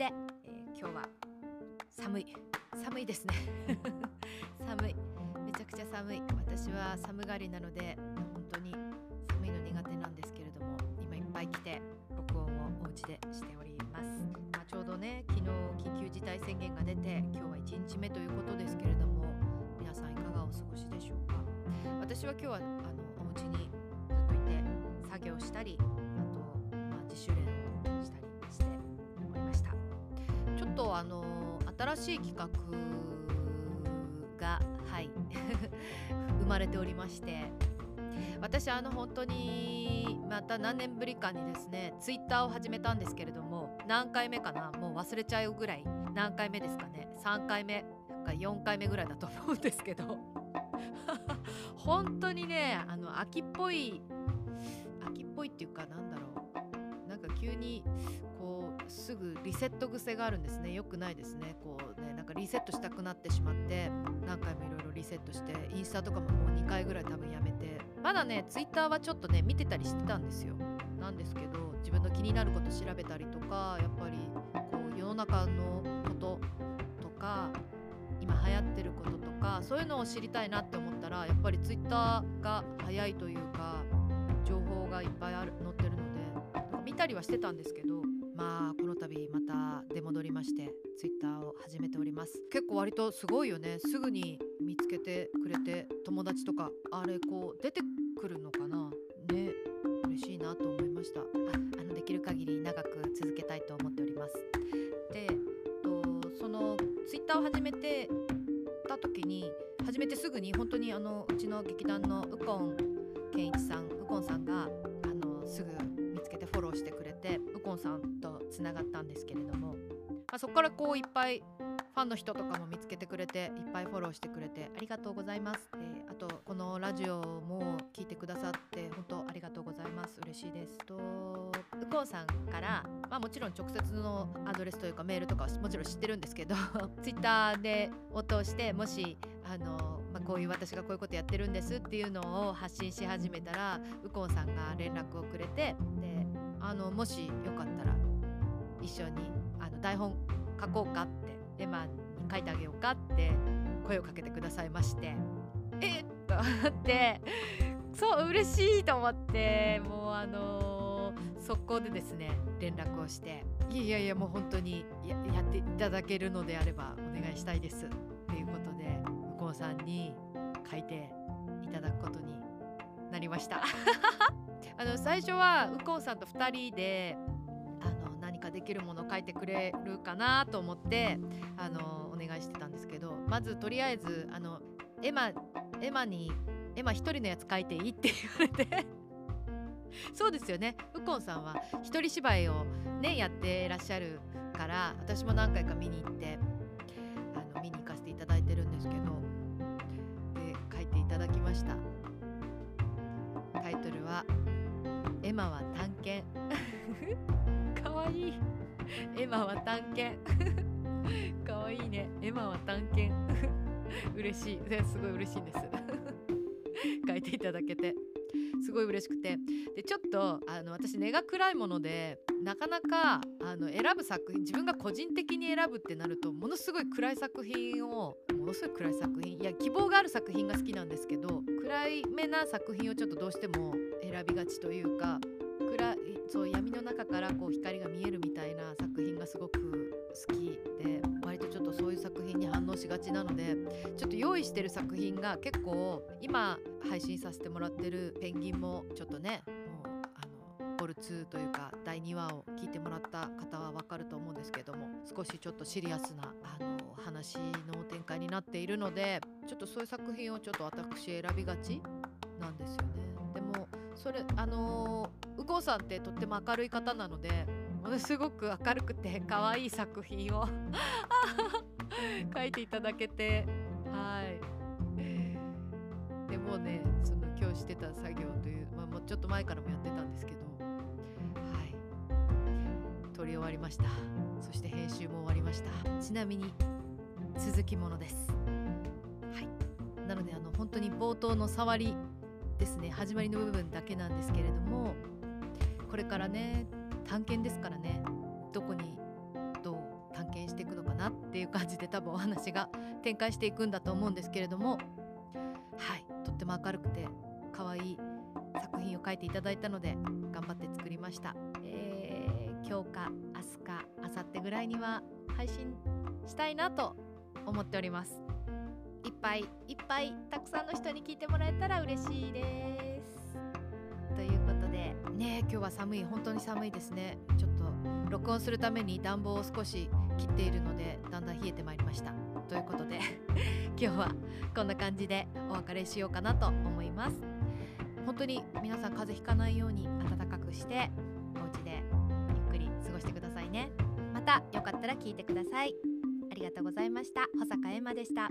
で、えー、今日は寒い。寒いですね。寒い。めちゃくちゃ寒い。私は寒がりなので本当に寒いの苦手なんですけれども今いっぱい来て録音をお家でしております、まあ、ちょうどね昨日緊急事態宣言が出て今日は1日目ということですけれども皆さんいかがお過ごしでしょうか。私は今日はあのお家にずっといて作業したりあと、まあ、自主練とあの新しい企画がはい 生まれておりまして私あの本当にまた何年ぶりかにですねツイッターを始めたんですけれども何回目かなもう忘れちゃうぐらい何回目ですかね3回目か4回目ぐらいだと思うんですけど 本当にねあの秋っぽい秋っぽいっていうかなんだろうなんか急にすぐリセット癖があるんですね。よくないですね。こうねなんかリセットしたくなってしまって何回もいろいろリセットしてインスタとかももう2回ぐらい多分やめて。まだねツイッターはちょっとね見てたりしてたんですよ。なんですけど自分の気になること調べたりとかやっぱりこう世の中のこととか今流行ってることとかそういうのを知りたいなって思ったらやっぱりツイッターが早いというか情報がいっぱいある載ってるので見たりはしてたんですけどまあこの度また出戻りましてツイッターを始めております。結構割とすごいよね。すぐに見つけてくれて友達とかあれこう出てくるのかな？ね嬉しいなと思いました。ああのできる限り長く続けたいと思っております。でとそのツイッターを始めてた時に始めてすぐに本当にあのうちの劇団の右近健一さん右近さんがあのすぐ見つけてフォローしてくれて右近さんとつながったんですけれども、まあ、そこからこういっぱいファンの人とかも見つけてくれていっぱいフォローしてくれてありがとうございます、えー、あとこのラジオも聞いてくださって本当ありがとうございます。嬉しいです。と右近さんから、まあ、もちろん直接のアドレスというかメールとかはもちろん知ってるんですけど ツイッターでを通してもしあの、まあ、こういう私がこういうことやってるんですっていうのを発信し始めたら右近さんが連絡をくれてであのもしよかったら一緒にあの台本書こうかってエマに書いてあげようかって声をかけてくださいまして。え？っと思ってそう嬉しいと思ってもうあのー、速攻でですね連絡をしていやいやもう本当にややっていただけるのであればお願いしたいです。ということで向こうさんに書いていただくことになりました。あの最初は右近さんと2人であの何かできるものを書いてくれるかなと思ってあのお願いしてたんですけどまずとりあえずあのエマエマにエマ一人のやつ書いていいって言われて。そうですよね。ウコンさんは一人芝居をねやってらっしゃるから私も何回か見に行ってあの見に行かせていただいてるんですけどで書いていただきました。タイトルは「エマは探検」かわいい。エマは探検。かわいいね。エマは探検。嬉しい。すごい嬉しいんです。書いていただけて。すごい嬉しくて。でちょっとあの私根が暗いものでなかなかあの選ぶ作品自分が個人的に選ぶってなるとものすごい暗い作品をものすごい暗い作品。いや希望がある作品が好きなんですけど暗いめな作品をちょっとどうしても選びがちというか暗いそう闇の中からこう光が見えるみたいな作品がすごく好きで割とちょっとそういう作品に反応しがちなのでちょっと用意してる作品が結構今配信させてもらってるペンギンもちょっとねル2というか第2話を聞いてもらった方はわかると思うんですけども少しちょっとシリアスなあの話の展開になっているのでちょっとそういう作品をちょっと私選びがちなんですよね。でもそれあの右近さんってとっても明るい方なのでものすごく明るくて可愛い作品を 書いていただけてはいでもねその今日してた作業という、まあ、もうちょっと前からもやってたんですけど撮り終わりました。そして編集も終わりました。ちなみに続きものです。はい。なのであの本当に冒頭の触りですね。始まりの部分だけなんですけれどもこれからね探検ですからね。どこにどう探検していう感じで多分お話が展開していくんだと思うんですけれども。はい。とっても明るくて可愛い作品を書いていただいたので頑張って作りました、えー、今日か明日か明後日ぐらいには配信したいなと思っております。いっぱいいっぱいたくさんの人に聞いてもらえたら嬉しいです。ということでね今日は寒い本当に寒いですね。ちょっと録音するために暖房を少し切っているのでだんだん冷えてまいりました。ということで 今日はこんな感じでお別れしようかなと思います。本当に皆さん風邪ひかないように暖かくしてごしてくださいね。またよかったら聞いてください。ありがとうございました。保坂エマでした。